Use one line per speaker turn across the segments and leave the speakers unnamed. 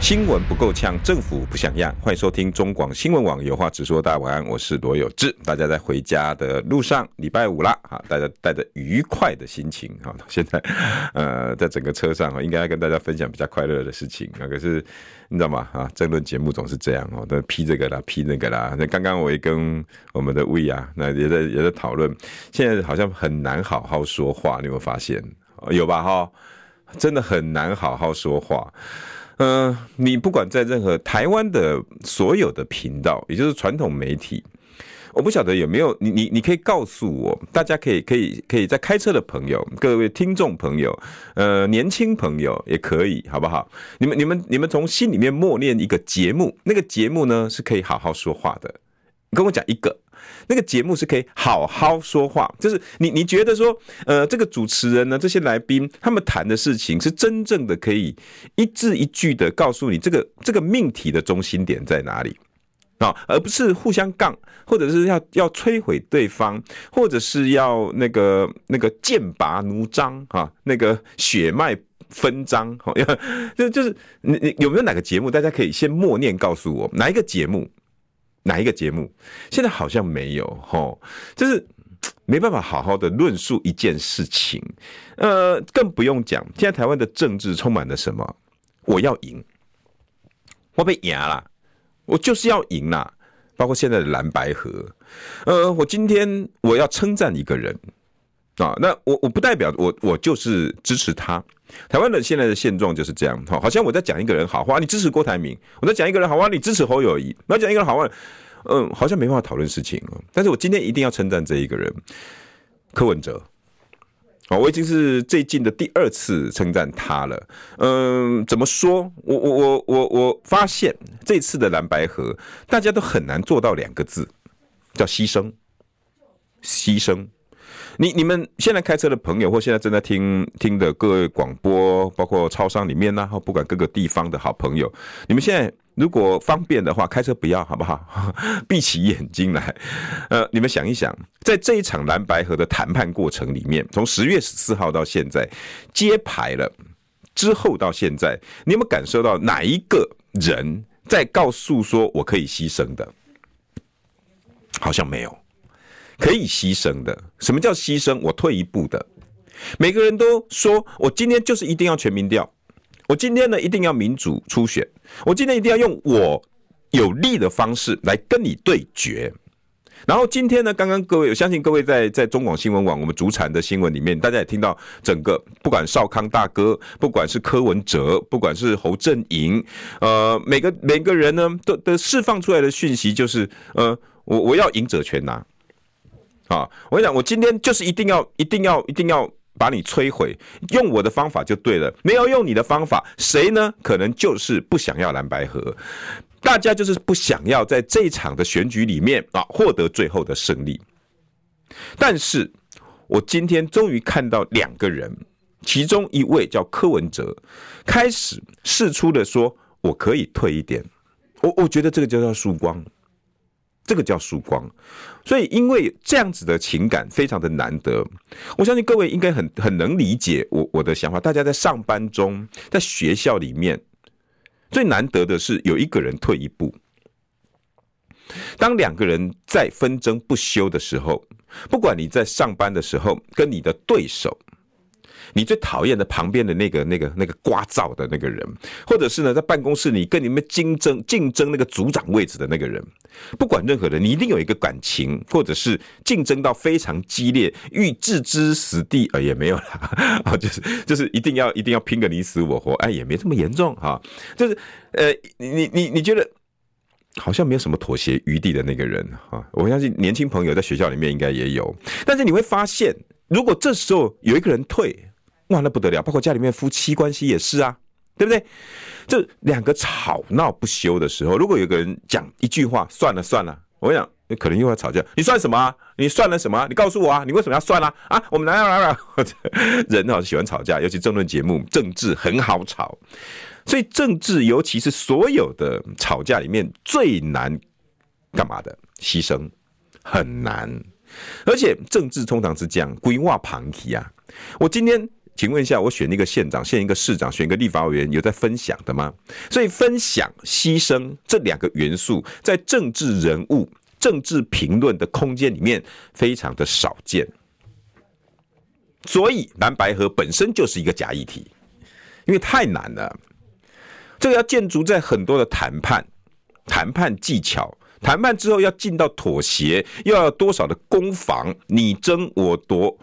新闻不够呛，政府不像样。欢迎收听中广新闻网有话直说。大家晚安，我是罗有志。大家在回家的路上，礼拜五啦，哈，大家带着愉快的心情哈。现在，呃，在整个车上哈，应该要跟大家分享比较快乐的事情啊。可是你知道吗？啊，争论节目总是这样哦，都批这个啦，批那个啦。那刚刚我也跟我们的魏啊，那也在也在讨论，现在好像很难好好说话，你有没有发现？有吧？哈，真的很难好好说话。嗯、你不管在任何台湾的所有的频道，也就是传统媒体，我不晓得有没有你你你可以告诉我，大家可以可以可以在开车的朋友，各位听众朋友，呃，年轻朋友也可以，好不好？你们你们你们从心里面默念一个节目，那个节目呢是可以好好说话的，跟我讲一个。那个节目是可以好好说话，就是你你觉得说，呃，这个主持人呢，这些来宾他们谈的事情是真正的可以一字一句的告诉你这个这个命题的中心点在哪里啊，而不是互相杠，或者是要要摧毁对方，或者是要那个那个剑拔弩张啊，那个血脉纷张，好，就就是你你有没有哪个节目，大家可以先默念告诉我哪一个节目？哪一个节目？现在好像没有吼，就是没办法好好的论述一件事情。呃，更不用讲，现在台湾的政治充满了什么？我要赢，我被赢了，我就是要赢啦。包括现在的蓝白河，呃，我今天我要称赞一个人。啊，那我我不代表我我就是支持他。台湾的现在的现状就是这样，哈，好像我在讲一个人好话，你支持郭台铭；我在讲一个人好话，你支持侯友宜。我讲一个人好话，嗯，好像没办法讨论事情。但是我今天一定要称赞这一个人，柯文哲。啊，我已经是最近的第二次称赞他了。嗯，怎么说？我我我我我发现这次的蓝白合，大家都很难做到两个字，叫牺牲，牺牲。你你们现在开车的朋友，或现在正在听听的各位广播，包括超商里面呢，或不管各个地方的好朋友，你们现在如果方便的话，开车不要好不好？闭起眼睛来，呃，你们想一想，在这一场蓝白河的谈判过程里面，从十月十四号到现在揭牌了之后到现在，你有没有感受到哪一个人在告诉说我可以牺牲的？好像没有。可以牺牲的，什么叫牺牲？我退一步的。每个人都说，我今天就是一定要全民调，我今天呢一定要民主初选，我今天一定要用我有利的方式来跟你对决。然后今天呢，刚刚各位，我相信各位在在中广新闻网我们主产的新闻里面，大家也听到整个不管少康大哥，不管是柯文哲，不管是侯阵营，呃，每个每个人呢都都释放出来的讯息就是，呃，我我要赢者全拿。啊！我跟你讲，我今天就是一定要、一定要、一定要把你摧毁，用我的方法就对了。没有用你的方法，谁呢？可能就是不想要蓝白合，大家就是不想要在这一场的选举里面啊获得最后的胜利。但是我今天终于看到两个人，其中一位叫柯文哲，开始试出的说，我可以退一点。我我觉得这个就叫曙光。这个叫曙光，所以因为这样子的情感非常的难得，我相信各位应该很很能理解我我的想法。大家在上班中，在学校里面，最难得的是有一个人退一步。当两个人在纷争不休的时候，不管你在上班的时候跟你的对手。你最讨厌的旁边的那个、那个、那个刮噪的那个人，或者是呢，在办公室里跟你们竞争、竞争那个组长位置的那个人，不管任何人，你一定有一个感情，或者是竞争到非常激烈，欲置之死地，呃，也没有啦，啊，就是就是一定要一定要拼个你死我活，哎，也没这么严重哈，就是呃，你你你觉得好像没有什么妥协余地的那个人哈，我相信年轻朋友在学校里面应该也有，但是你会发现，如果这时候有一个人退。哇，那不得了！包括家里面夫妻关系也是啊，对不对？这两个吵闹不休的时候，如果有个人讲一句话，算了算了，我跟你，可能又要吵架。你算什么啊？你算了什么？你告诉我啊！你为什么要算啊？啊，我们来来来，人啊喜欢吵架，尤其政论节目，政治很好吵。所以政治，尤其是所有的吵架里面最难干嘛的？牺牲很难，而且政治通常是这样规划旁提啊。我今天请问一下，我选一个县长，选一个市长，选一个立法委员，有在分享的吗？所以分享、牺牲这两个元素，在政治人物、政治评论的空间里面非常的少见。所以蓝白合本身就是一个假议题，因为太难了。这个要建筑在很多的谈判、谈判技巧。谈判之后要进到妥协，又要多少的攻防，你争我夺，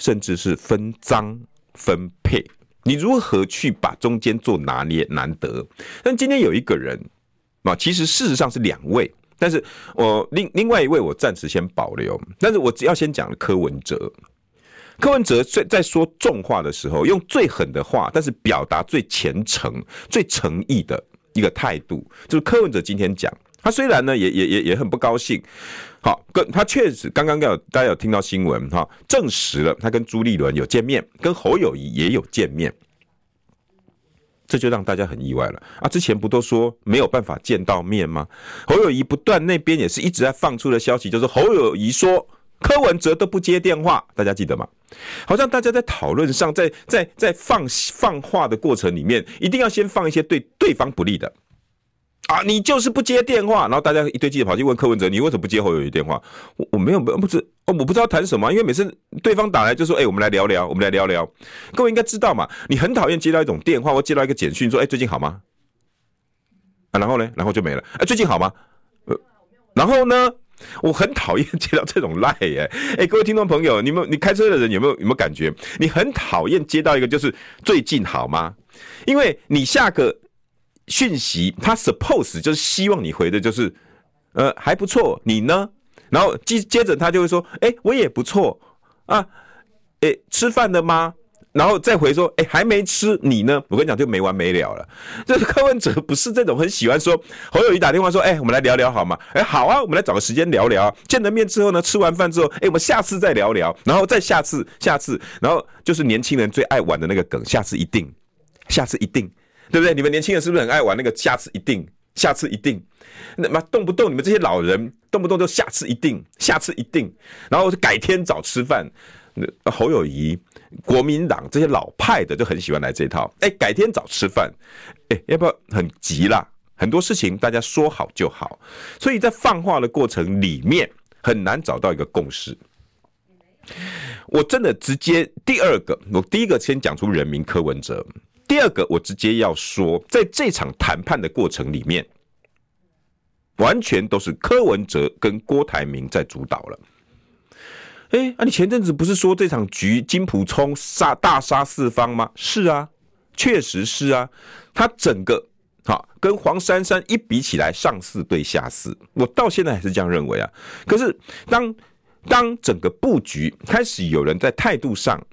甚至是分赃分配，你如何去把中间做拿捏？难得。但今天有一个人啊，其实事实上是两位，但是我另另外一位我暂时先保留。但是我只要先讲柯文哲，柯文哲在在说重话的时候，用最狠的话，但是表达最虔诚、最诚意的一个态度，就是柯文哲今天讲。他虽然呢，也也也也很不高兴，好，跟他确实刚刚有大家有听到新闻哈，证实了他跟朱立伦有见面，跟侯友宜也有见面，这就让大家很意外了啊！之前不都说没有办法见到面吗？侯友宜不断那边也是一直在放出的消息，就是侯友宜说柯文哲都不接电话，大家记得吗？好像大家在讨论上，在在在放放话的过程里面，一定要先放一些对对方不利的。啊，你就是不接电话，然后大家一堆记者跑去问柯文哲，你为什么不接侯友宜电话？我我没有不知哦，我不知道谈什么，因为每次对方打来就说，哎、我们来聊聊，我们来聊聊。各位应该知道嘛，你很讨厌接到一种电话或接到一个简讯，说，哎、最近好吗？啊，然后呢，然后就没了。哎、最近好吗？呃，然后呢，我很讨厌接到这种赖耶。哎、各位听众朋友，你们你开车的人有没有有没有感觉？你很讨厌接到一个就是最近好吗？因为你下个。讯息，他 suppose 就是希望你回的就是，呃，还不错，你呢？然后接接着他就会说，哎、我也不错啊，哎、吃饭了吗？然后再回说，哎、还没吃，你呢？我跟你讲就没完没了了。这个柯文哲不是这种很喜欢说，侯友谊打电话说，哎、我们来聊聊好吗？哎、好啊，我们来找个时间聊聊。见了面之后呢，吃完饭之后，哎、我们下次再聊聊，然后再下次，下次，然后就是年轻人最爱玩的那个梗，下次一定，下次一定。对不对？你们年轻人是不是很爱玩那个下次一定，下次一定？那么动不动你们这些老人动不动就下次一定，下次一定，然后改天早吃饭。侯友宜、国民党这些老派的就很喜欢来这套。哎，改天早吃饭，哎，要不要很急啦？很多事情大家说好就好，所以在放话的过程里面很难找到一个共识。我真的直接第二个，我第一个先讲出人名柯文哲。第二个，我直接要说，在这场谈判的过程里面，完全都是柯文哲跟郭台铭在主导了。哎，啊，你前阵子不是说这场局金溥聪杀大杀四方吗？是啊，确实是啊。他整个好跟黄珊珊一比起来，上四对下四，我到现在还是这样认为啊。可是当当整个布局开始有人在态度上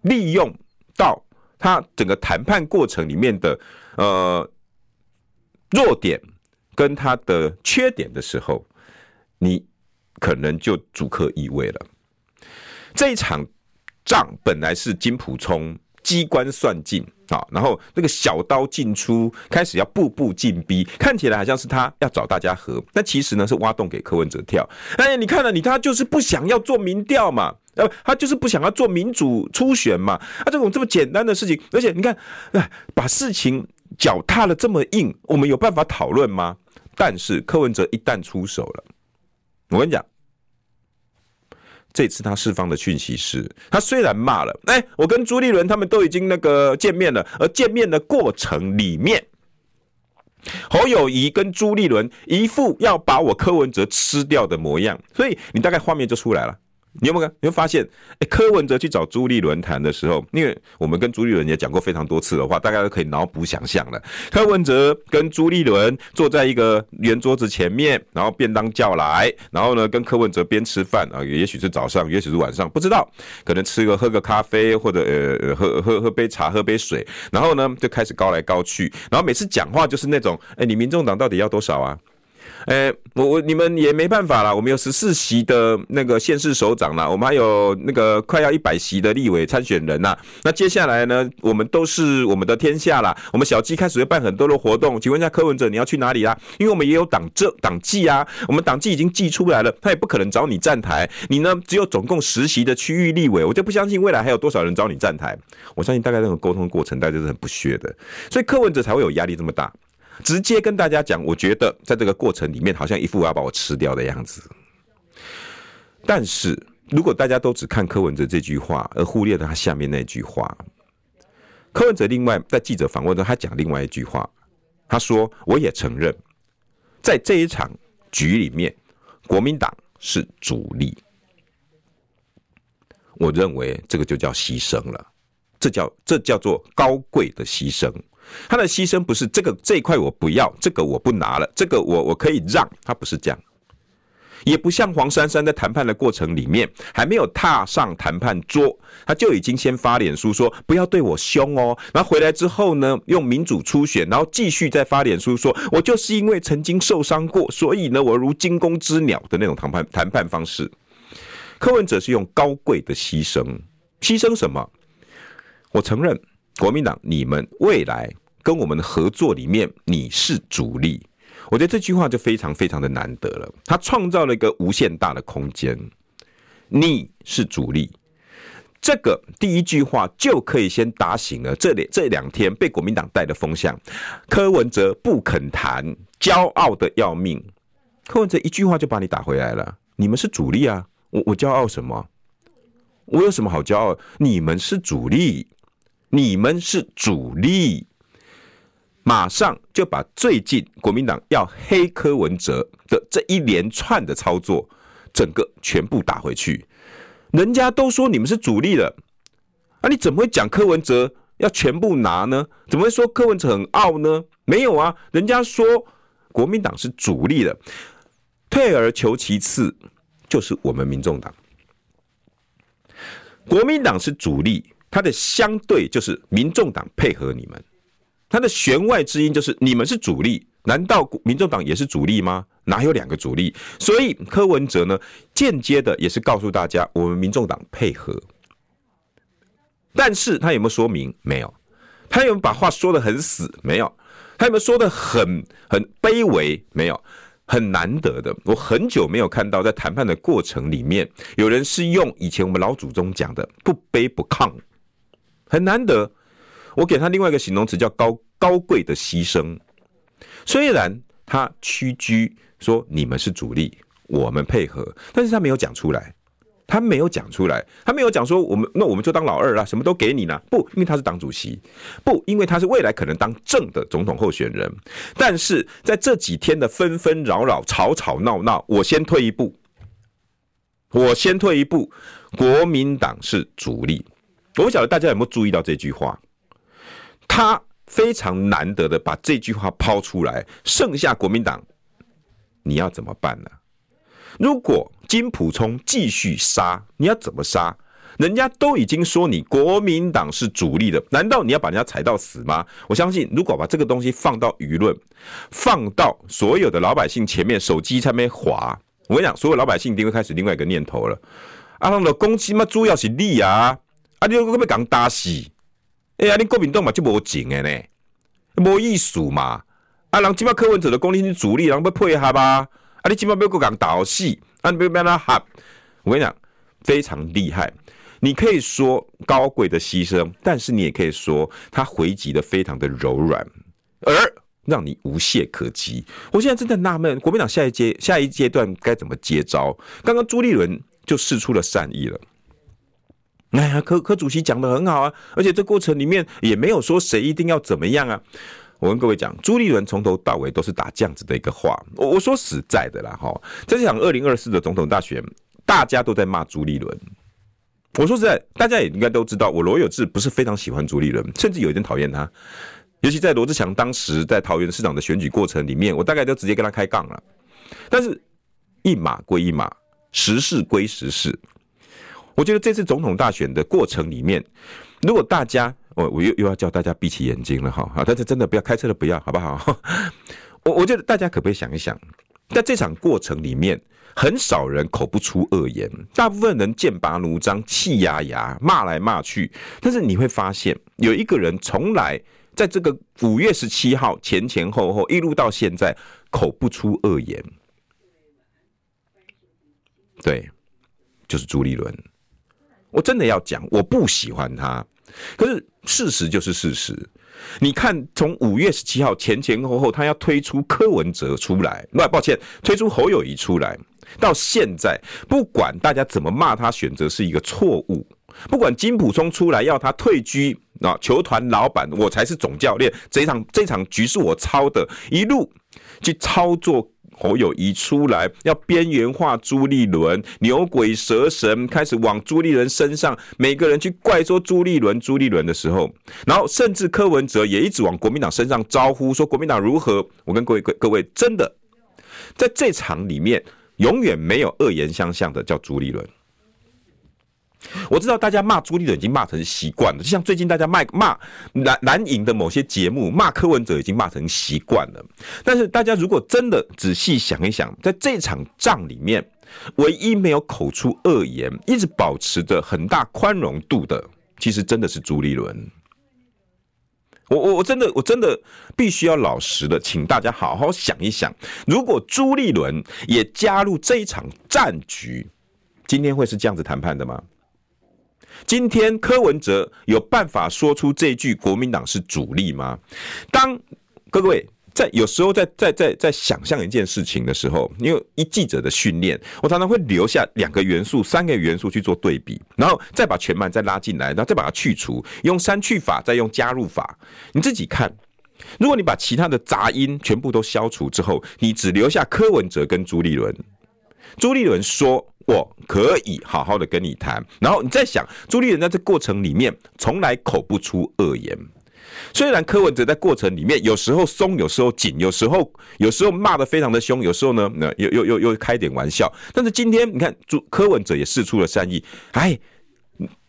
利用到。他整个谈判过程里面的呃弱点跟他的缺点的时候，你可能就主客易位了。这一场仗本来是金普聪机关算尽啊，然后那个小刀进出，开始要步步进逼，看起来好像是他要找大家和，但其实呢是挖洞给柯文哲跳。哎，你看了你他就是不想要做民调嘛。呃，他就是不想要做民主初选嘛？啊，这种这么简单的事情，而且你看，哎，把事情脚踏的这么硬，我们有办法讨论吗？但是柯文哲一旦出手了，我跟你讲，这次他释放的讯息是，他虽然骂了，哎，我跟朱立伦他们都已经那个见面了，而见面的过程里面，侯友宜跟朱立伦一副要把我柯文哲吃掉的模样，所以你大概画面就出来了。你有没有？你会发现，哎，柯文哲去找朱立伦谈的时候，因为我们跟朱立伦也讲过非常多次的话，大家都可以脑补想象了。柯文哲跟朱立伦坐在一个圆桌子前面，然后便当叫来，然后呢，跟柯文哲边吃饭啊，也许是早上，也许是晚上，不知道，可能吃个喝个咖啡，或者呃喝喝喝杯茶，喝杯水，然后呢就开始高来高去，然后每次讲话就是那种，哎，你民众党到底要多少啊？哎，我我你们也没办法啦，我们有十四席的那个县市首长啦，我们还有那个快要一百席的立委参选人呐。那接下来呢，我们都是我们的天下啦。我们小鸡开始会办很多的活动，请问一下柯文哲，你要去哪里啦？因为我们也有党政党纪啊，我们党纪已经寄出来了，他也不可能找你站台。你呢，只有总共十席的区域立委，我就不相信未来还有多少人找你站台。我相信大概这种沟通过程，大家是很不屑的，所以柯文哲才会有压力这么大。直接跟大家讲，我觉得在这个过程里面，好像一副要把我吃掉的样子。但是如果大家都只看柯文哲这句话，而忽略了他下面那句话，柯文哲另外在记者访问中，他讲另外一句话，他说：“我也承认，在这一场局里面，国民党是主力。”我认为这个就叫牺牲了，这叫这叫做高贵的牺牲。他的牺牲不是这个这一块我不要，这个我不拿了，这个我我可以让，他不是这样，也不像黄珊珊在谈判的过程里面还没有踏上谈判桌，他就已经先发脸书说不要对我凶哦，然后回来之后呢，用民主初选，然后继续再发脸书说，我就是因为曾经受伤过，所以呢，我如惊弓之鸟的那种谈判谈判方式。柯文哲是用高贵的牺牲，牺牲什么？我承认。国民党，你们未来跟我们的合作里面，你是主力。我觉得这句话就非常非常的难得了。他创造了一个无限大的空间。你是主力，这个第一句话就可以先打醒了这里这两天被国民党带的风向。柯文哲不肯谈，骄傲的要命。柯文哲一句话就把你打回来了。你们是主力啊，我我骄傲什么？我有什么好骄傲？你们是主力。你们是主力，马上就把最近国民党要黑柯文哲的这一连串的操作，整个全部打回去。人家都说你们是主力了，啊，你怎么会讲柯文哲要全部拿呢？怎么会说柯文哲很傲呢？没有啊，人家说国民党是主力的，退而求其次，就是我们民众党，国民党是主力。他的相对就是民众党配合你们，他的弦外之音就是你们是主力，难道民众党也是主力吗？哪有两个主力？所以柯文哲呢，间接的也是告诉大家，我们民众党配合。但是他有没有说明？没有。他有没有把话说得很死？没有。他有没有说得很很卑微？没有。很难得的，我很久没有看到在谈判的过程里面，有人是用以前我们老祖宗讲的不卑不亢。很难得，我给他另外一个形容词叫高高贵的牺牲。虽然他屈居说你们是主力，我们配合，但是他没有讲出来，他没有讲出来，他没有讲说我们那我们就当老二了，什么都给你呢？不，因为他是党主席，不，因为他是未来可能当正的总统候选人。但是在这几天的纷纷扰扰、吵吵闹闹，我先退一步，我先退一步，国民党是主力。我不晓得大家有没有注意到这句话，他非常难得的把这句话抛出来。剩下国民党，你要怎么办呢？如果金普聪继续杀，你要怎么杀？人家都已经说你国民党是主力的，难道你要把人家踩到死吗？我相信，如果把这个东西放到舆论，放到所有的老百姓前面，手机上面滑，我跟你讲，所有老百姓一定会开始另外一个念头了。啊，那个攻击嘛，主要是你啊。啊！你又要讲打死？哎呀，你国民党嘛就无情的呢，无意思嘛。啊，人今麦柯文哲的功力是主力，人要配合吧？啊，你今麦要个讲打死？啊，你要要他合？我跟你讲，非常厉害。你可以说高贵的牺牲，但是你也可以说他回击的非常的柔软，而让你无懈可击。我现在真的纳闷，国民党下一阶下一阶段该怎么接招？刚刚朱立伦就释出了善意了。哎呀，柯柯主席讲的很好啊，而且这过程里面也没有说谁一定要怎么样啊。我跟各位讲，朱立伦从头到尾都是打这样子的一个话。我我说实在的啦，哈，在这场二零二四的总统大选，大家都在骂朱立伦。我说实在，大家也应该都知道，我罗有志不是非常喜欢朱立伦，甚至有一点讨厌他。尤其在罗志祥当时在桃园市长的选举过程里面，我大概都直接跟他开杠了。但是，一码归一码，实事归实事。我觉得这次总统大选的过程里面，如果大家，我我又又要叫大家闭起眼睛了哈，但是真的不要开车的不要，好不好？我我觉得大家可不可以想一想，在这场过程里面，很少人口不出恶言，大部分人剑拔弩张、气压压、骂来骂去。但是你会发现，有一个人从来在这个五月十七号前前后后一路到现在口不出恶言。对，就是朱立伦。我真的要讲，我不喜欢他，可是事实就是事实。你看，从五月十七号前前后后，他要推出柯文哲出来，那抱歉，推出侯友谊出来，到现在，不管大家怎么骂他，选择是一个错误；不管金普聪出来要他退居啊，球团老板，我才是总教练，这场这场局是我操的，一路去操作。侯友宜出来要边缘化朱立伦，牛鬼蛇神开始往朱立伦身上，每个人去怪说朱立伦、朱立伦的时候，然后甚至柯文哲也一直往国民党身上招呼，说国民党如何？我跟各位各各位真的在这场里面，永远没有恶言相向的叫朱立伦。我知道大家骂朱立伦已经骂成习惯了，就像最近大家骂骂蓝蓝营的某些节目骂柯文哲已经骂成习惯了。但是大家如果真的仔细想一想，在这场仗里面，唯一没有口出恶言，一直保持着很大宽容度的，其实真的是朱立伦。我我我真的我真的必须要老实的，请大家好好想一想，如果朱立伦也加入这一场战局，今天会是这样子谈判的吗？今天柯文哲有办法说出这句“国民党是主力”吗？当各位在有时候在在在在想象一件事情的时候，因为一记者的训练，我常常会留下两个元素、三个元素去做对比，然后再把全盘再拉进来，然后再把它去除，用删去法，再用加入法，你自己看。如果你把其他的杂音全部都消除之后，你只留下柯文哲跟朱立伦。朱立伦说。我可以好好的跟你谈，然后你再想，朱立伦在这过程里面从来口不出恶言，虽然柯文哲在过程里面有时候松，有时候紧，有时候有时候骂的非常的凶，有时候呢，那又又又又开点玩笑，但是今天你看朱柯文哲也释出了善意，哎，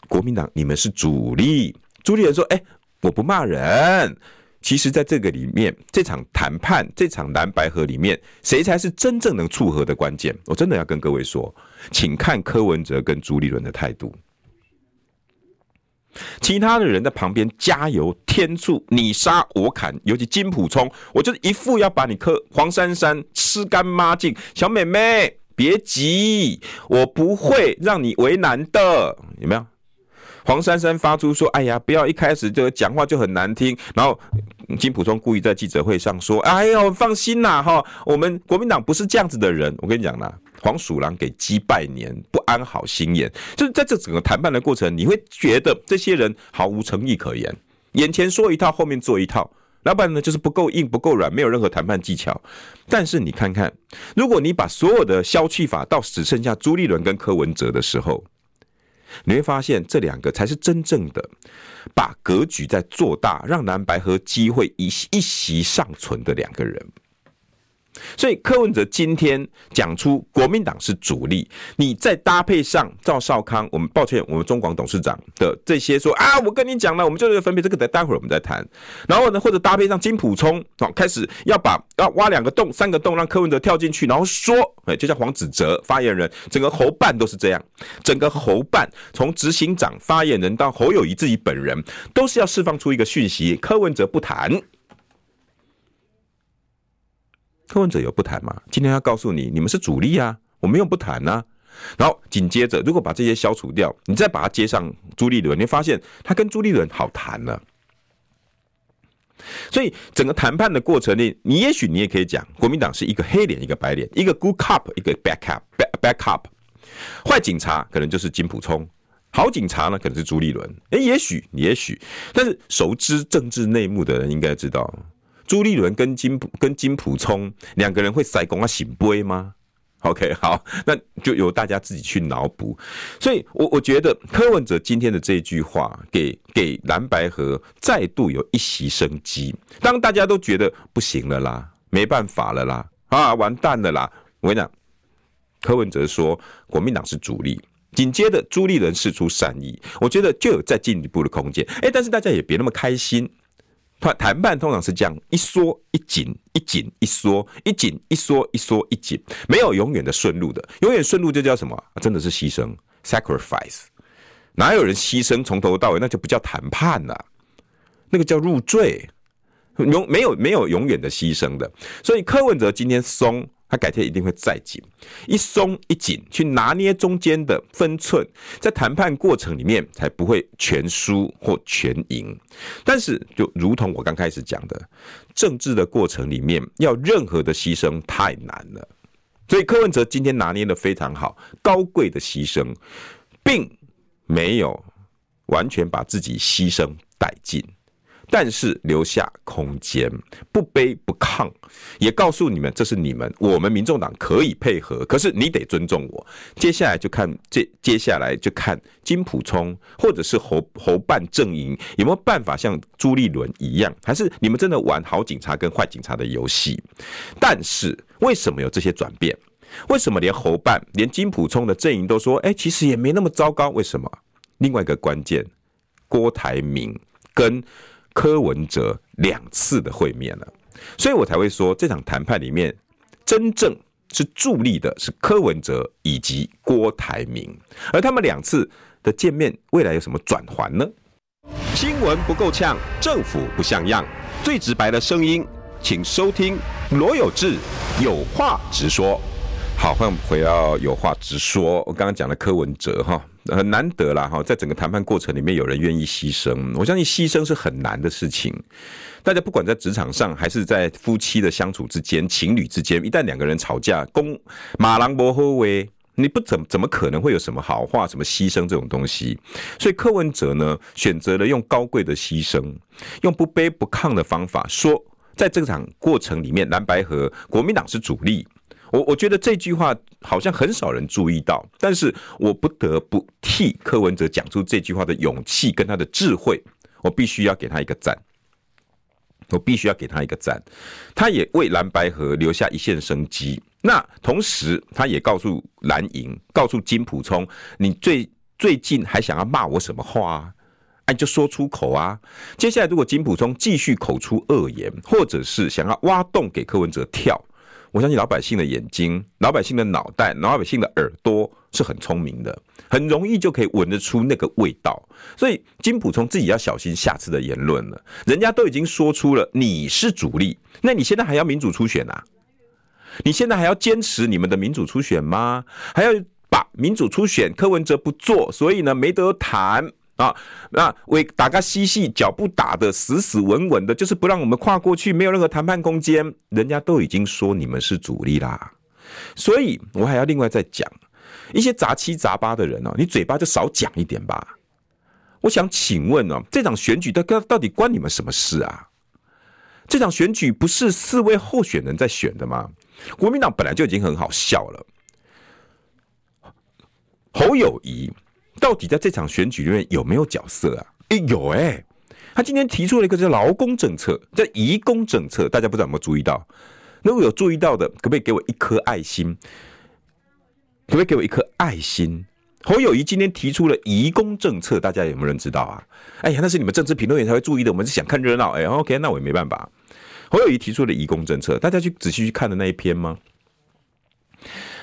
国民党你们是主力，朱立伦说，哎，我不骂人。其实，在这个里面，这场谈判，这场蓝白合里面，谁才是真正能促和的关键？我真的要跟各位说，请看柯文哲跟朱立伦的态度。其他的人在旁边加油添醋，你杀我砍，尤其金普聪，我就是一副要把你柯黄珊珊吃干抹净。小妹妹，别急，我不会让你为难的，有没有？黄珊珊发出说：“哎呀，不要一开始就讲话就很难听。”然后金溥聪故意在记者会上说：“哎呦，放心啦，哈，我们国民党不是这样子的人。”我跟你讲啦，黄鼠狼给鸡拜年，不安好心眼。就是在这整个谈判的过程，你会觉得这些人毫无诚意可言，眼前说一套，后面做一套。老板呢，就是不够硬，不够软，没有任何谈判技巧。但是你看看，如果你把所有的消去法到只剩下朱立伦跟柯文哲的时候，你会发现，这两个才是真正的把格局在做大，让蓝白和机会一一席尚存的两个人。所以柯文哲今天讲出国民党是主力，你再搭配上赵少康，我们抱歉，我们中广董事长的这些说啊，我跟你讲了，我们就是分别这个，等待会儿我们再谈。然后呢，或者搭配上金溥聪，好，开始要把要挖两个洞、三个洞，让柯文哲跳进去，然后说，哎，就像黄子哲发言人，整个侯办都是这样，整个侯办从执行长、发言人到侯友谊自己本人，都是要释放出一个讯息：柯文哲不谈。柯文哲有不谈吗？今天要告诉你，你们是主力啊，我没有不谈呐。然后紧接着，如果把这些消除掉，你再把它接上朱立伦，你会发现他跟朱立伦好谈了。所以整个谈判的过程里，你也许你也可以讲，国民党是一个黑脸，一个白脸，一个 good cop，一个 bad cop，bad cop，。坏警察可能就是金普聪，好警察呢可能是朱立伦。诶，也许也许，但是熟知政治内幕的人应该知道。朱立伦跟金普跟金溥聪两个人会塞公啊醒杯吗？OK，好，那就由大家自己去脑补。所以我，我我觉得柯文哲今天的这句话给，给蓝白河再度有一席生机。当大家都觉得不行了啦，没办法了啦，啊，完蛋了啦！我跟你讲，柯文哲说国民党是主力，紧接着朱立伦释出善意，我觉得就有再进一步的空间。哎，但是大家也别那么开心。谈谈判通常是这样一缩一紧，一紧一缩，一紧一缩，一缩一紧，没有永远的顺路的。永远顺路就叫什么？真的是牺牲 （sacrifice）。哪有人牺牲从头到尾？那就不叫谈判了，那个叫入赘。永没有没有永远的牺牲的。所以柯文哲今天松。他改天一定会再紧，一松一紧，去拿捏中间的分寸，在谈判过程里面才不会全输或全赢。但是，就如同我刚开始讲的，政治的过程里面要任何的牺牲太难了。所以柯文哲今天拿捏的非常好，高贵的牺牲，并没有完全把自己牺牲殆尽。但是留下空间，不卑不亢，也告诉你们，这是你们，我们民众党可以配合，可是你得尊重我。接下来就看接接下来就看金普聪或者是侯侯办阵营有没有办法像朱立伦一样，还是你们真的玩好警察跟坏警察的游戏？但是为什么有这些转变？为什么连侯办连金普聪的阵营都说，哎，其实也没那么糟糕？为什么？另外一个关键，郭台铭跟。柯文哲两次的会面了，所以我才会说，这场谈判里面真正是助力的是柯文哲以及郭台铭，而他们两次的见面，未来有什么转环呢？新闻不够呛，政府不像样，最直白的声音，请收听罗有志有话直说。好，欢迎回到有话直说。我刚刚讲了柯文哲哈。很难得啦哈，在整个谈判过程里面，有人愿意牺牲。我相信牺牲是很难的事情。大家不管在职场上，还是在夫妻的相处之间、情侣之间，一旦两个人吵架，公马郎伯后威，你不怎怎么可能会有什么好话、什么牺牲这种东西？所以柯文哲呢，选择了用高贵的牺牲，用不卑不亢的方法说，在这场过程里面，蓝白和国民党是主力。我我觉得这句话好像很少人注意到，但是我不得不替柯文哲讲出这句话的勇气跟他的智慧，我必须要给他一个赞，我必须要给他一个赞，他也为蓝白河留下一线生机。那同时，他也告诉蓝营，告诉金普聪，你最最近还想要骂我什么话啊？哎，就说出口啊！接下来如果金普聪继续口出恶言，或者是想要挖洞给柯文哲跳。我相信老百姓的眼睛、老百姓的脑袋、老百姓的耳朵是很聪明的，很容易就可以闻得出那个味道。所以金普聪自己要小心下次的言论了。人家都已经说出了你是主力，那你现在还要民主初选啊？你现在还要坚持你们的民主初选吗？还要把民主初选柯文哲不做，所以呢没得谈。啊，那为打个嬉戏，脚步打得死死稳稳的，就是不让我们跨过去，没有任何谈判空间。人家都已经说你们是主力啦，所以我还要另外再讲一些杂七杂八的人哦，你嘴巴就少讲一点吧。我想请问哦，这场选举到到底关你们什么事啊？这场选举不是四位候选人在选的吗？国民党本来就已经很好笑了，侯友宜。到底在这场选举里面有没有角色啊？哎，有哎、他今天提出了一个叫劳工政策，叫移工政策，大家不知道有没有注意到？如果有注意到的，可不可以给我一颗爱心？可不可以给我一颗爱心？侯友宜今天提出了移工政策，大家有没有人知道啊？哎呀，那是你们政治评论员才会注意的，我们是想看热闹。哎，OK，那我也没办法。侯友宜提出了移工政策，大家去仔细去看的那一篇吗？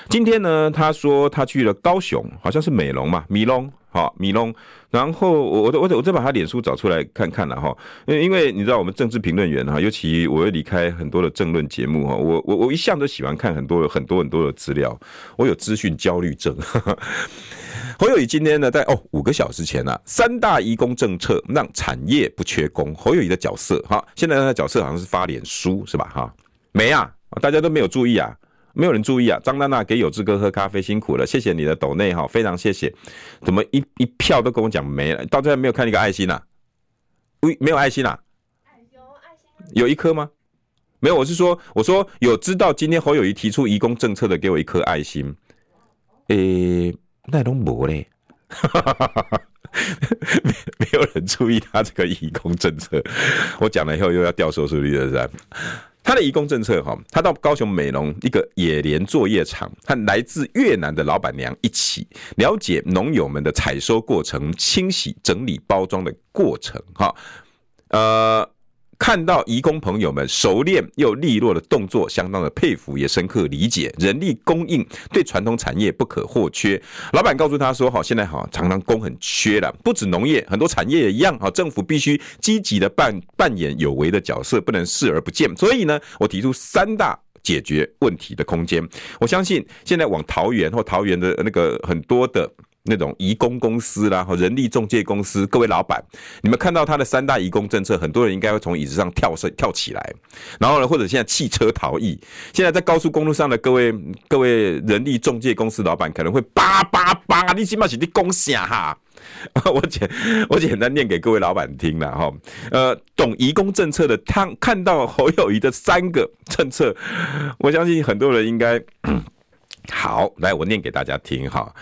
今天呢，他说他去了高雄，好像是美浓嘛，米龙，好米龙。然后我我我我再把他脸书找出来看看了哈，因因为你知道我们政治评论员哈，尤其我会离开很多的政论节目哈，我我我一向都喜欢看很多很多很多的资料，我有资讯焦虑症。侯友宜今天呢，在哦五个小时前啊，三大移工政策让产业不缺工。侯友宜的角色哈，现在他的角色好像是发脸书是吧哈？没啊，大家都没有注意啊。没有人注意啊！张娜娜给有志哥喝咖啡辛苦了，谢谢你的抖内哈，非常谢谢。怎么一一票都跟我讲没了？到现在没有看一个爱心啊？喂，没有爱心啊？有爱心？有一颗吗？没有，我是说，我说有知道今天侯友宜提出移工政策的，给我一颗爱心。诶，那都没嘞，没没有人注意他这个移工政策。我讲了以后又要掉收视率了，是吧？他的移工政策哈，他到高雄美浓一个野莲作业场，和来自越南的老板娘一起了解农友们的采收过程、清洗、整理、包装的过程哈。呃，看到移工朋友们熟练又利落的动作，相当的佩服，也深刻理解人力供应对传统产业不可或缺。老板告诉他说：“好，现在好，常常工很缺了，不止农业，很多产业也一样。哈，政府必须积极的扮扮演有为的角色，不能视而不见。所以呢，我提出三大解决问题的空间。我相信现在往桃园或桃园的那个很多的。”那种移工公司啦，和人力中介公司，各位老板，你们看到他的三大移工政策，很多人应该会从椅子上跳升跳起来。然后呢，或者现在汽车逃逸，现在在高速公路上的各位各位人力中介公司老板可能会叭叭叭，你起码是你恭喜啊哈！我简我简单念给各位老板听了哈。呃，懂移工政策的，他看到侯友宜的三个政策，我相信很多人应该 好来，我念给大家听哈。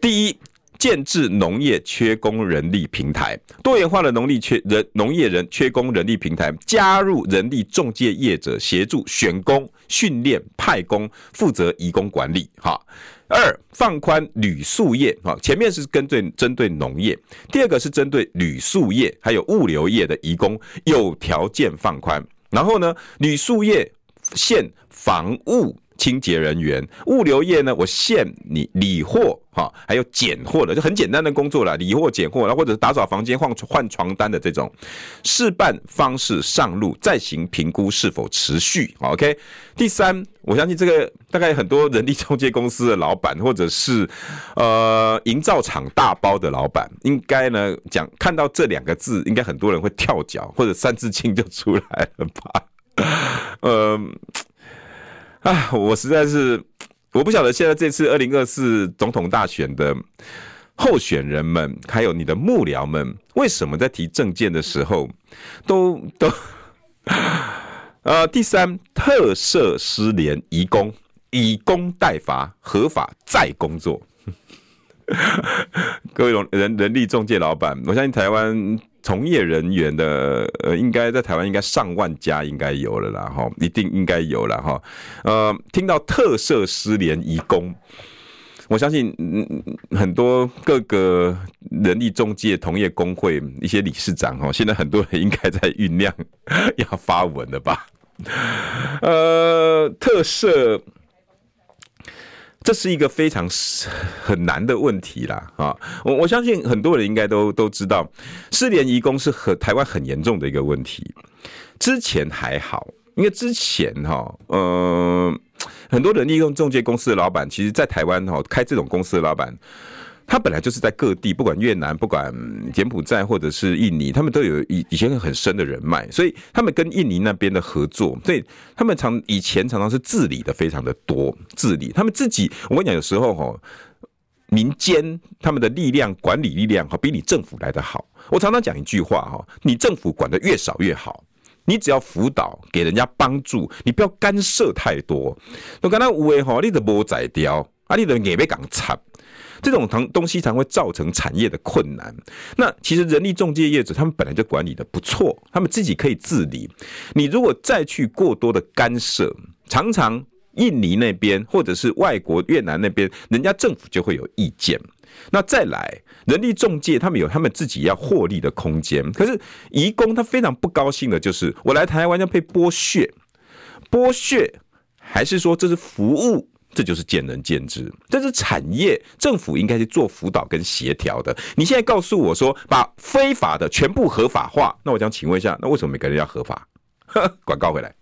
第一，建置农业缺工人力平台，多元化的农力缺人农业人缺工人力平台，加入人力仲介业者协助选工、训练、派工，负责移工管理。哈，二放宽旅宿业，哈，前面是针对针对农业，第二个是针对旅宿业还有物流业的移工，有条件放宽。然后呢，旅宿业限房务。清洁人员、物流业呢？我限你理货哈，还有拣货的，就很简单的工作啦，理货、拣货，然后或者是打扫房间、换换床单的这种试办方式上路，再行评估是否持续。OK，第三，我相信这个大概很多人力中介公司的老板，或者是呃营造厂大包的老板，应该呢讲看到这两个字，应该很多人会跳脚，或者三字经就出来了吧？呃。啊，我实在是我不晓得现在这次二零二四总统大选的候选人们，还有你的幕僚们，为什么在提政见的时候都都呃，第三，特赦失联移工，以工代罚，合法再工作。各位人人力中介老板，我相信台湾。从业人员的呃，应该在台湾应该上万家应该有了啦，哈，一定应该有了哈。呃，听到特赦失联移工，我相信嗯很多各个人力中介同业工会一些理事长哈，现在很多人应该在酝酿 要发文了吧？呃，特赦。这是一个非常很难的问题啦，啊，我我相信很多人应该都都知道，失联移工是很台湾很严重的一个问题。之前还好，因为之前哈，呃，很多人利用中介公司的老板，其实在台湾哈开这种公司的老板。他本来就是在各地，不管越南、不管柬埔寨或者是印尼，他们都有以以前很深的人脉，所以他们跟印尼那边的合作，所以他们常以前常常是治理的非常的多，治理他们自己。我跟你讲，有时候哈，民间他们的力量、管理力量哈，比你政府来得好。我常常讲一句话哈，你政府管的越少越好，你只要辅导，给人家帮助，你不要干涉太多。我刚才有诶哈，你都无在调，啊，你都硬要讲插。这种东东西常会造成产业的困难。那其实人力中介业者他们本来就管理的不错，他们自己可以自理。你如果再去过多的干涉，常常印尼那边或者是外国越南那边，人家政府就会有意见。那再来人力中介，他们有他们自己要获利的空间。可是移工他非常不高兴的就是，我来台湾要被剥削，剥削还是说这是服务？这就是见仁见智，这是产业政府应该去做辅导跟协调的。你现在告诉我说，把非法的全部合法化，那我想请问一下，那为什么每个人要合法？广告回来，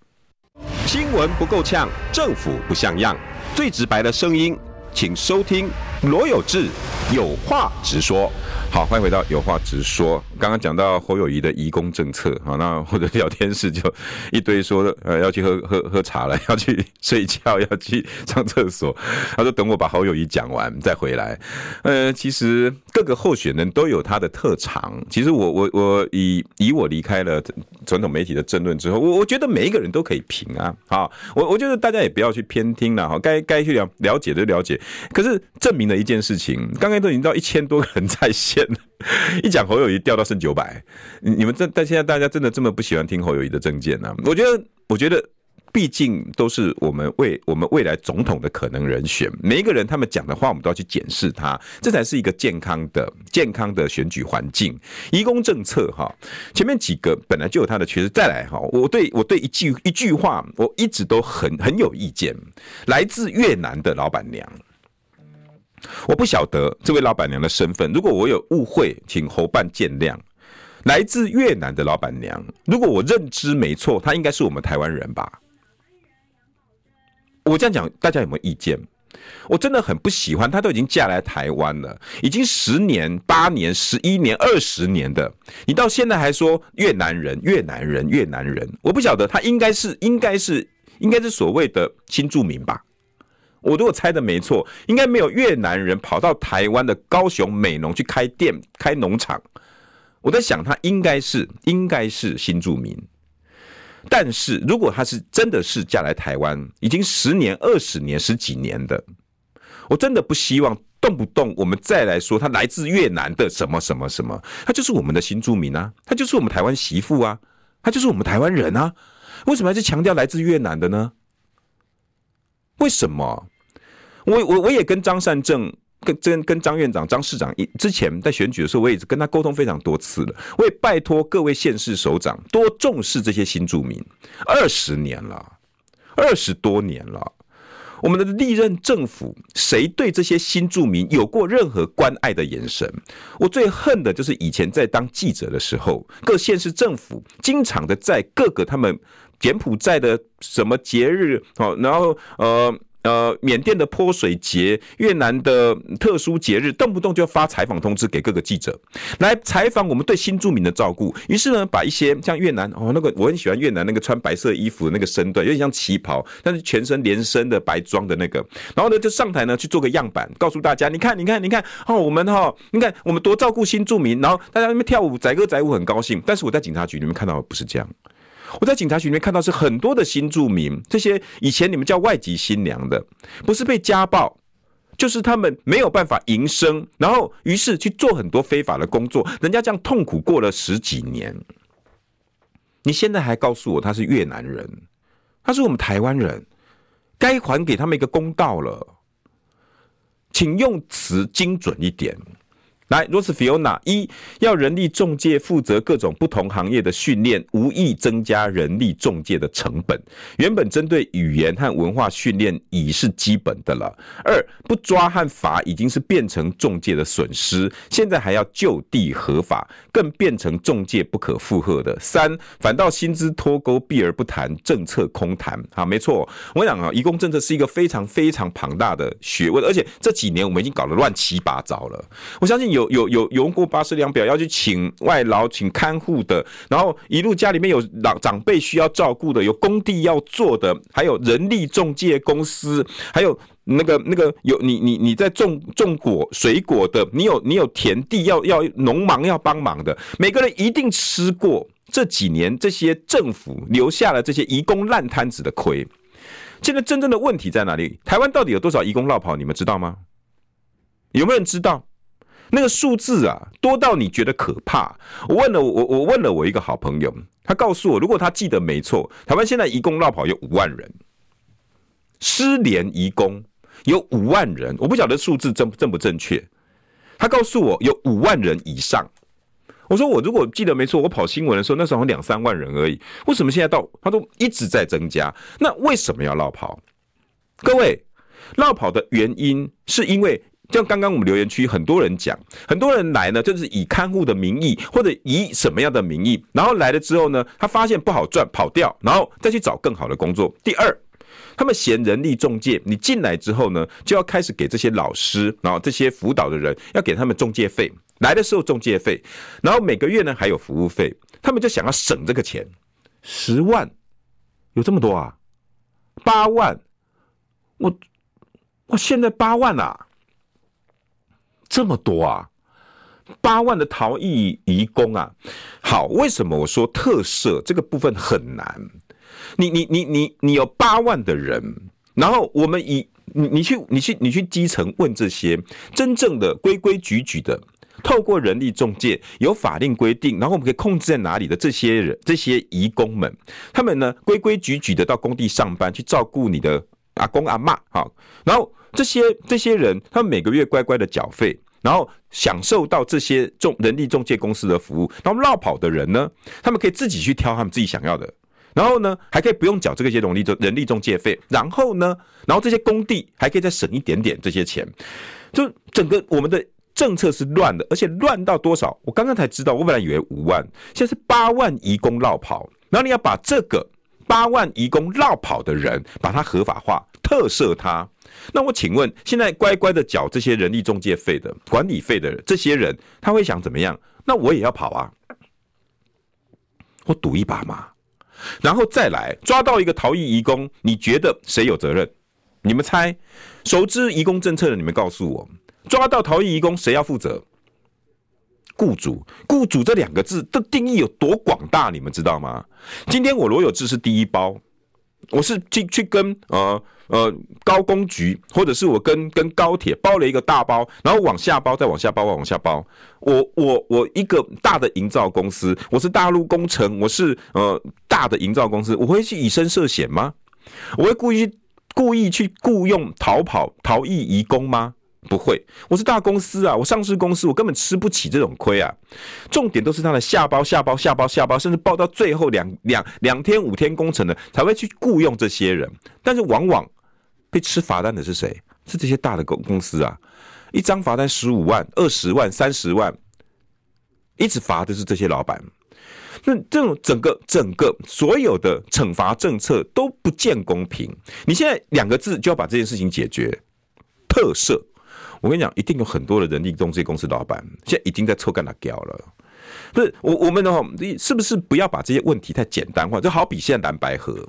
新闻不够呛，政府不像样，最直白的声音，请收听罗有志有话直说。好，欢迎回到有话直说。刚刚讲到侯友谊的移工政策，好，那或者聊天室就一堆说，呃，要去喝喝喝茶了，要去 睡觉，要去上厕所。他说等我把侯友谊讲完再回来。呃，其实各个候选人都有他的特长。其实我我我以以我离开了传统媒体的争论之后，我我觉得每一个人都可以评啊。好，我我觉得大家也不要去偏听了哈，该该去了了解的了解。可是证明了一件事情，刚才都已经到一千多个人在线一讲侯友谊掉到剩九百，你们这但现在大家真的这么不喜欢听侯友谊的政见呢？我觉得，我觉得。毕竟都是我们未我们未来总统的可能人选，每一个人他们讲的话，我们都要去检视他，这才是一个健康的健康的选举环境。移工政策哈，前面几个本来就有他的缺失，再来哈，我对我对一句一句话，我一直都很很有意见，来自越南的老板娘。我不晓得这位老板娘的身份，如果我有误会，请侯办见谅。来自越南的老板娘，如果我认知没错，她应该是我们台湾人吧？我这样讲，大家有没有意见？我真的很不喜欢，她都已经嫁来台湾了，已经十年、八年、十一年、二十年的，你到现在还说越南人、越南人、越南人，我不晓得，她应该是、应该是、应该是所谓的新住民吧？我如果猜的没错，应该没有越南人跑到台湾的高雄美浓去开店、开农场。我在想，他应该是应该是新住民。但是如果他是真的是嫁来台湾，已经十年、二十年、十几年的，我真的不希望动不动我们再来说他来自越南的什么什么什么，他就是我们的新住民啊，他就是我们台湾媳妇啊，他就是我们台湾人啊，为什么还是强调来自越南的呢？为什么？我我我也跟张善政、跟跟跟张院长、张市长一之前在选举的时候，我也跟他沟通非常多次了。我也拜托各位县市首长多重视这些新住民。二十年了，二十多年了，我们的历任政府谁对这些新住民有过任何关爱的眼神？我最恨的就是以前在当记者的时候，各县市政府经常的在各个他们。柬埔寨的什么节日？好，然后呃呃，缅甸的泼水节，越南的特殊节日，动不动就发采访通知给各个记者来采访我们对新住民的照顾。于是呢，把一些像越南哦，那个我很喜欢越南那个穿白色衣服的那个身段，有点像旗袍，但是全身连身的白装的那个。然后呢，就上台呢去做个样板，告诉大家：你看，你看，你看哦，我们哈，你看我们多照顾新住民。然后大家那边跳舞，载歌载舞，很高兴。但是我在警察局里面看到的不是这样。我在警察局里面看到是很多的新住民，这些以前你们叫外籍新娘的，不是被家暴，就是他们没有办法营生，然后于是去做很多非法的工作，人家这样痛苦过了十几年。你现在还告诉我他是越南人，他是我们台湾人，该还给他们一个公道了，请用词精准一点。来，若是 Fiona 一要人力中介负责各种不同行业的训练，无意增加人力中介的成本。原本针对语言和文化训练已是基本的了。二不抓和罚已经是变成中介的损失，现在还要就地合法，更变成中介不可负荷的。三反倒薪资脱钩避而不谈，政策空谈。啊，没错，我讲啊，移工政策是一个非常非常庞大的学问，而且这几年我们已经搞得乱七八糟了。我相信有。有有有用过八十两表要去请外劳、请看护的，然后一路家里面有长长辈需要照顾的，有工地要做的，还有人力中介公司，还有那个那个有你你你在种种果水果的，你有你有田地要要农忙要帮忙的，每个人一定吃过这几年这些政府留下了这些移工烂摊子的亏。现在真正的问题在哪里？台湾到底有多少移工落跑？你们知道吗？有没有人知道？那个数字啊，多到你觉得可怕。我问了我我问了我一个好朋友，他告诉我，如果他记得没错，台湾现在移工落跑有五万人，失联移工有五万人，我不晓得数字正正不正确。他告诉我有五万人以上。我说我如果记得没错，我跑新闻的时候那时候两三万人而已，为什么现在到他都一直在增加？那为什么要落跑？各位，落跑的原因是因为。像刚刚我们留言区很多人讲，很多人来呢，就是以看护的名义，或者以什么样的名义，然后来了之后呢，他发现不好赚，跑掉，然后再去找更好的工作。第二，他们嫌人力中介，你进来之后呢，就要开始给这些老师，然后这些辅导的人要给他们中介费，来的时候中介费，然后每个月呢还有服务费，他们就想要省这个钱，十万有这么多啊？八万，我我现在八万啊！这么多啊，八万的逃逸移工啊！好，为什么我说特赦这个部分很难？你你你你你有八万的人，然后我们以你你去你去你去基层问这些真正的规规矩矩的透过人力中介有法令规定，然后我们可以控制在哪里的这些人，这些移工们，他们呢规规矩矩的到工地上班，去照顾你的阿公阿嬷，好，然后这些这些人，他们每个月乖乖的缴费，然后享受到这些中人力中介公司的服务，然后绕跑的人呢，他们可以自己去挑他们自己想要的。然后呢，还可以不用缴这个些人力人力中介费。然后呢，然后这些工地还可以再省一点点这些钱。就整个我们的政策是乱的，而且乱到多少？我刚刚才知道，我本来以为五万，现在是八万移工绕跑。然后你要把这个八万移工绕跑的人，把它合法化，特赦他。那我请问，现在乖乖的缴这些人力中介费的管理费的这些人，他会想怎么样？那我也要跑啊，我赌一把嘛。然后再来抓到一个逃逸移工，你觉得谁有责任？你们猜，熟知移工政策的你们告诉我，抓到逃逸移工谁要负责？雇主，雇主这两个字的定义有多广大，你们知道吗？今天我罗有志是第一包，我是去去跟呃。呃，高工局，或者是我跟跟高铁包了一个大包，然后往下包，再往下包，再往下包。我我我一个大的营造公司，我是大陆工程，我是呃大的营造公司，我会去以身涉险吗？我会故意故意去雇佣逃跑逃逸移工吗？不会，我是大公司啊，我上市公司，我根本吃不起这种亏啊。重点都是他的下包、下包、下包、下包，甚至包到最后两两两天、五天工程的才会去雇佣这些人，但是往往。被吃罚单的是谁？是这些大的公公司啊！一张罚单十五万、二十万、三十万，一直罚的是这些老板。那这种整个整个所有的惩罚政策都不见公平。你现在两个字就要把这件事情解决，特赦。我跟你讲，一定有很多的人力中介公司老板现在已经在抽干了胶了。不是我我们的话，是不是不要把这些问题太简单化？就好比现在蓝白合。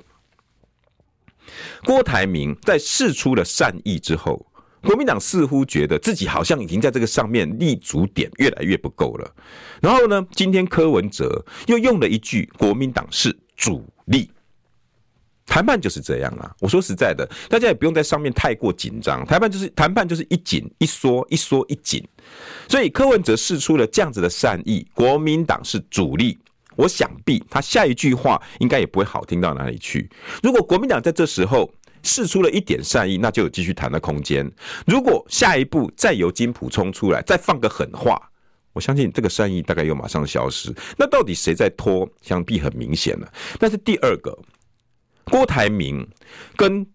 郭台铭在释出了善意之后，国民党似乎觉得自己好像已经在这个上面立足点越来越不够了。然后呢，今天柯文哲又用了一句“国民党是主力”，谈判就是这样啊。我说实在的，大家也不用在上面太过紧张。谈判就是谈判就是一紧一缩，一缩一紧。所以柯文哲释出了这样子的善意，国民党是主力。我想必他下一句话应该也不会好听到哪里去。如果国民党在这时候释出了一点善意，那就有继续谈的空间。如果下一步再由金普冲出来，再放个狠话，我相信这个善意大概又马上消失。那到底谁在拖？想必很明显了。但是第二个，郭台铭跟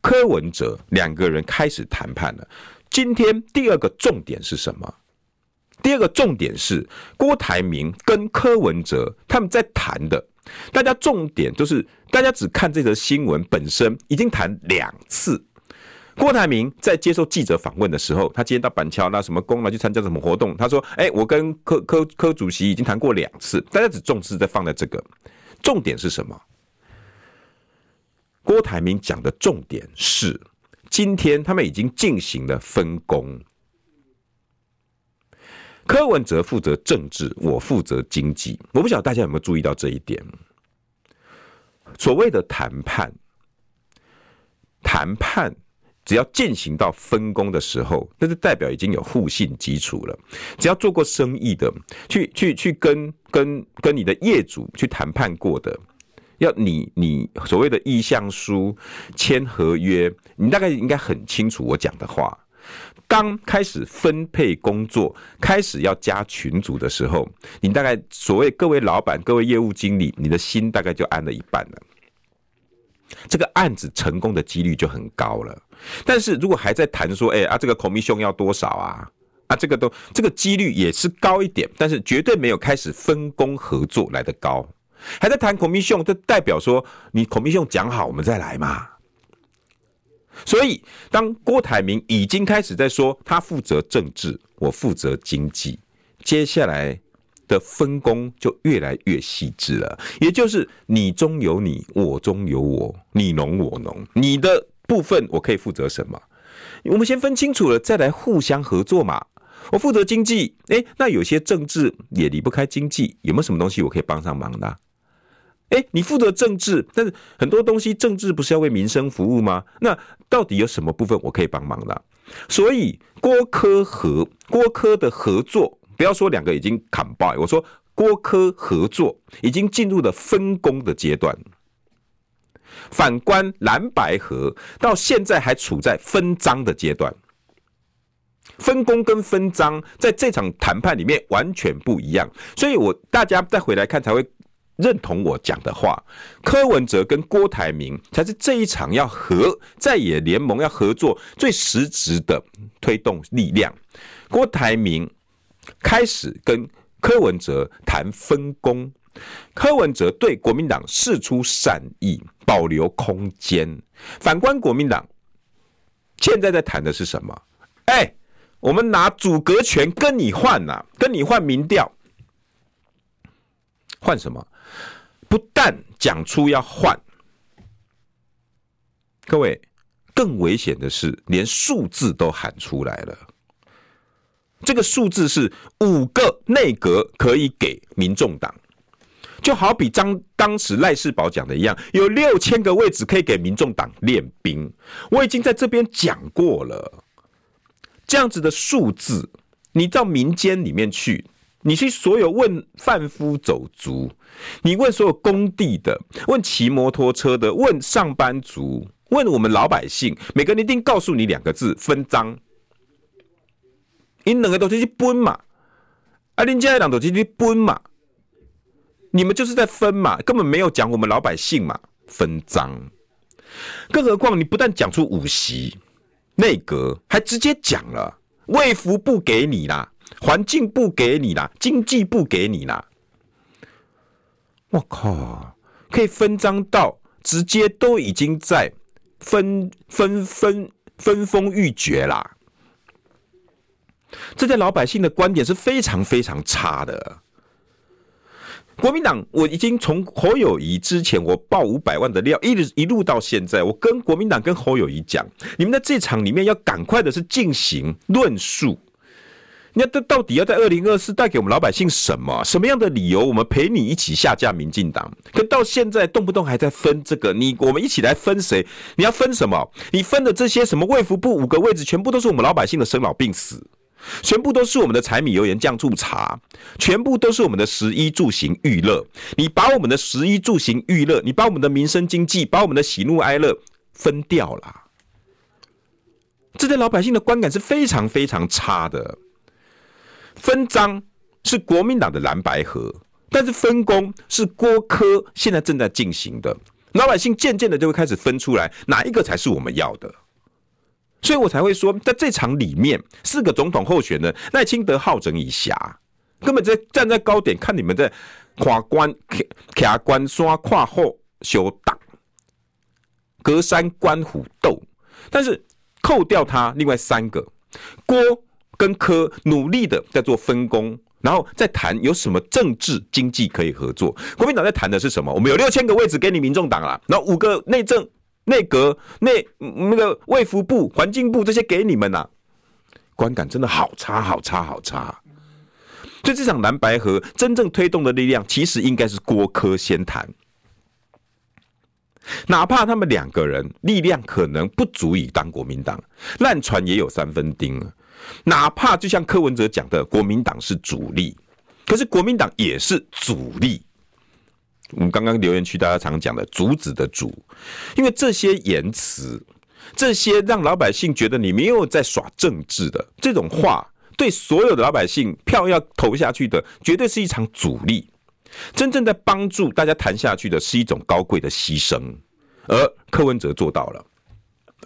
柯文哲两个人开始谈判了。今天第二个重点是什么？第二个重点是郭台铭跟柯文哲他们在谈的，大家重点就是大家只看这则新闻本身，已经谈两次。郭台铭在接受记者访问的时候，他今天到板桥那什么功了，去参加什么活动？他说：“哎，我跟柯柯柯主席已经谈过两次。”大家只重视在放在这个重点是什么？郭台铭讲的重点是，今天他们已经进行了分工。柯文哲负责政治，我负责经济。我不晓得大家有没有注意到这一点。所谓的谈判，谈判只要进行到分工的时候，那就代表已经有互信基础了。只要做过生意的，去去去跟跟跟你的业主去谈判过的，要你你所谓的意向书、签合约，你大概应该很清楚我讲的话。刚开始分配工作，开始要加群组的时候，你大概所谓各位老板、各位业务经理，你的心大概就安了一半了。这个案子成功的几率就很高了。但是如果还在谈说，哎啊，这个 commission 要多少啊？啊，这个都这个几率也是高一点，但是绝对没有开始分工合作来的高。还在谈 commission，这代表说你 commission 讲好，我们再来嘛。所以，当郭台铭已经开始在说他负责政治，我负责经济，接下来的分工就越来越细致了。也就是你中有你，我中有我，你侬我侬，你的部分我可以负责什么？我们先分清楚了，再来互相合作嘛。我负责经济，诶，那有些政治也离不开经济，有没有什么东西我可以帮上忙的？哎，你负责政治，但是很多东西政治不是要为民生服务吗？那到底有什么部分我可以帮忙的？所以郭柯合郭柯的合作不要说两个已经砍爆，我说郭柯合作已经进入了分工的阶段。反观蓝白合到现在还处在分赃的阶段，分工跟分赃在这场谈判里面完全不一样，所以我大家再回来看才会认同我讲的话。柯文哲跟郭台铭才是这一场要合在野联盟要合作最实质的推动力量。郭台铭开始跟柯文哲谈分工，柯文哲对国民党释出善意，保留空间。反观国民党，现在在谈的是什么？哎，我们拿阻隔权跟你换呐，跟你换民调，换什么？不但讲出要换，各位，更危险的是连数字都喊出来了。这个数字是五个内阁可以给民众党，就好比张当时赖世宝讲的一样，有六千个位置可以给民众党练兵。我已经在这边讲过了，这样子的数字，你到民间里面去，你去所有问贩夫走卒，你问所有工地的，问骑摩托车的，问上班族，问我们老百姓，每个人一定告诉你两个字：分赃。你两个都是去分嘛，啊，恁家两都是去分嘛，你们就是在分嘛，根本没有讲我们老百姓嘛，分赃。更何况你不但讲出五席内阁，还直接讲了卫福部给你啦，环境不给你啦，经济不给你啦。我靠，可以分赃到直接都已经在分分分分封欲绝啦。这在老百姓的观点是非常非常差的。国民党，我已经从侯友宜之前我爆五百万的料，一直一路到现在，我跟国民党跟侯友宜讲，你们在这场里面要赶快的是进行论述。你要这到底要在二零二四带给我们老百姓什么？什么样的理由？我们陪你一起下架民进党？可到现在动不动还在分这个，你我们一起来分谁？你要分什么？你分的这些什么卫福部五个位置，全部都是我们老百姓的生老病死。全部都是我们的柴米油盐酱醋茶，全部都是我们的食衣住行娱乐。你把我们的食衣住行娱乐，你把我们的民生经济，把我们的喜怒哀乐分掉了，这对老百姓的观感是非常非常差的。分赃是国民党的蓝白合，但是分工是郭柯现在正在进行的，老百姓渐渐的就会开始分出来，哪一个才是我们要的。所以我才会说，在这场里面，四个总统候选人赖清德好整以暇，根本在站在高点看你们在跨关卡关刷跨后修挡，隔山观虎斗。但是扣掉他，另外三个郭跟柯努力的在做分工，然后再谈有什么政治经济可以合作。国民党在谈的是什么？我们有六千个位置给你民众党啊，然后五个内政。内阁、内那个卫福部、环境部这些给你们呐、啊，观感真的好差、好差、好差。所以这场蓝白合真正推动的力量，其实应该是郭柯先谈。哪怕他们两个人力量可能不足以当国民党，烂船也有三分钉。哪怕就像柯文哲讲的，国民党是主力，可是国民党也是阻力。我们刚刚留言区大家常讲的“竹子”的“竹”，因为这些言辞，这些让老百姓觉得你没有在耍政治的这种话，对所有的老百姓票要投下去的，绝对是一场阻力。真正在帮助大家谈下去的是一种高贵的牺牲，而柯文哲做到了，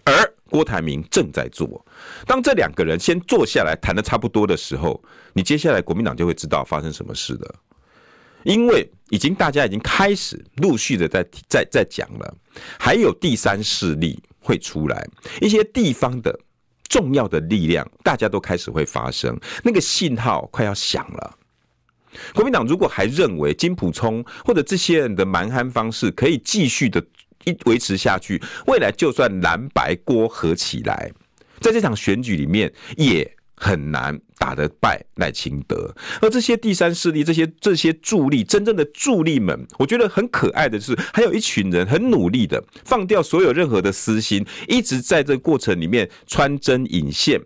而郭台铭正在做。当这两个人先坐下来谈的差不多的时候，你接下来国民党就会知道发生什么事的。因为已经大家已经开始陆续的在在在讲了，还有第三势力会出来，一些地方的重要的力量，大家都开始会发生，那个信号快要响了。国民党如果还认为金普聪或者这些人的蛮憨方式可以继续的一维持下去，未来就算蓝白锅合起来，在这场选举里面也。很难打得败赖清德，而这些第三势力、这些这些助力，真正的助力们，我觉得很可爱的是，还有一群人很努力的放掉所有任何的私心，一直在这个过程里面穿针引线，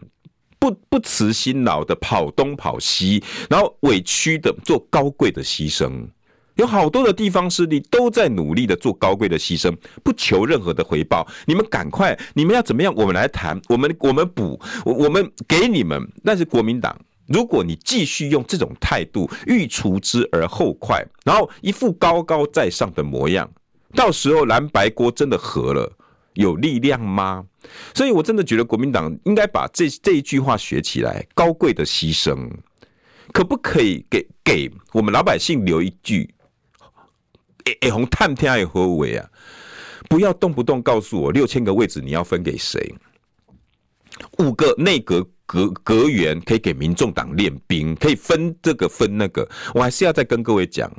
不不辞辛劳的跑东跑西，然后委屈的做高贵的牺牲。有好多的地方势力都在努力的做高贵的牺牲，不求任何的回报。你们赶快，你们要怎么样？我们来谈，我们我们补，我我们给你们。但是国民党，如果你继续用这种态度，欲除之而后快，然后一副高高在上的模样，到时候蓝白锅真的合了，有力量吗？所以我真的觉得国民党应该把这这一句话学起来：高贵的牺牲，可不可以给给我们老百姓留一句？哎，红探天也何为啊？不要动不动告诉我六千个位置你要分给谁？五个内阁阁阁员可以给民众党练兵，可以分这个分那个。我还是要再跟各位讲，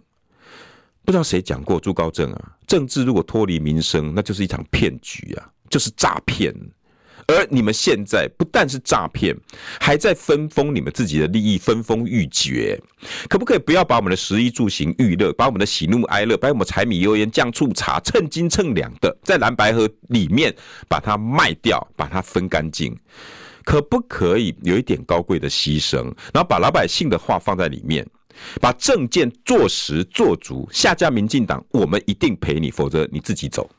不知道谁讲过朱高正啊？政治如果脱离民生，那就是一场骗局啊，就是诈骗。而你们现在不但是诈骗，还在分封你们自己的利益，分封欲绝。可不可以不要把我们的食衣住行娱乐，把我们的喜怒哀乐，把我们柴米油盐酱醋茶，称斤称两的，在蓝白合里面把它卖掉，把它分干净？可不可以有一点高贵的牺牲，然后把老百姓的话放在里面，把政见做实做足，下架民进党，我们一定陪你，否则你自己走。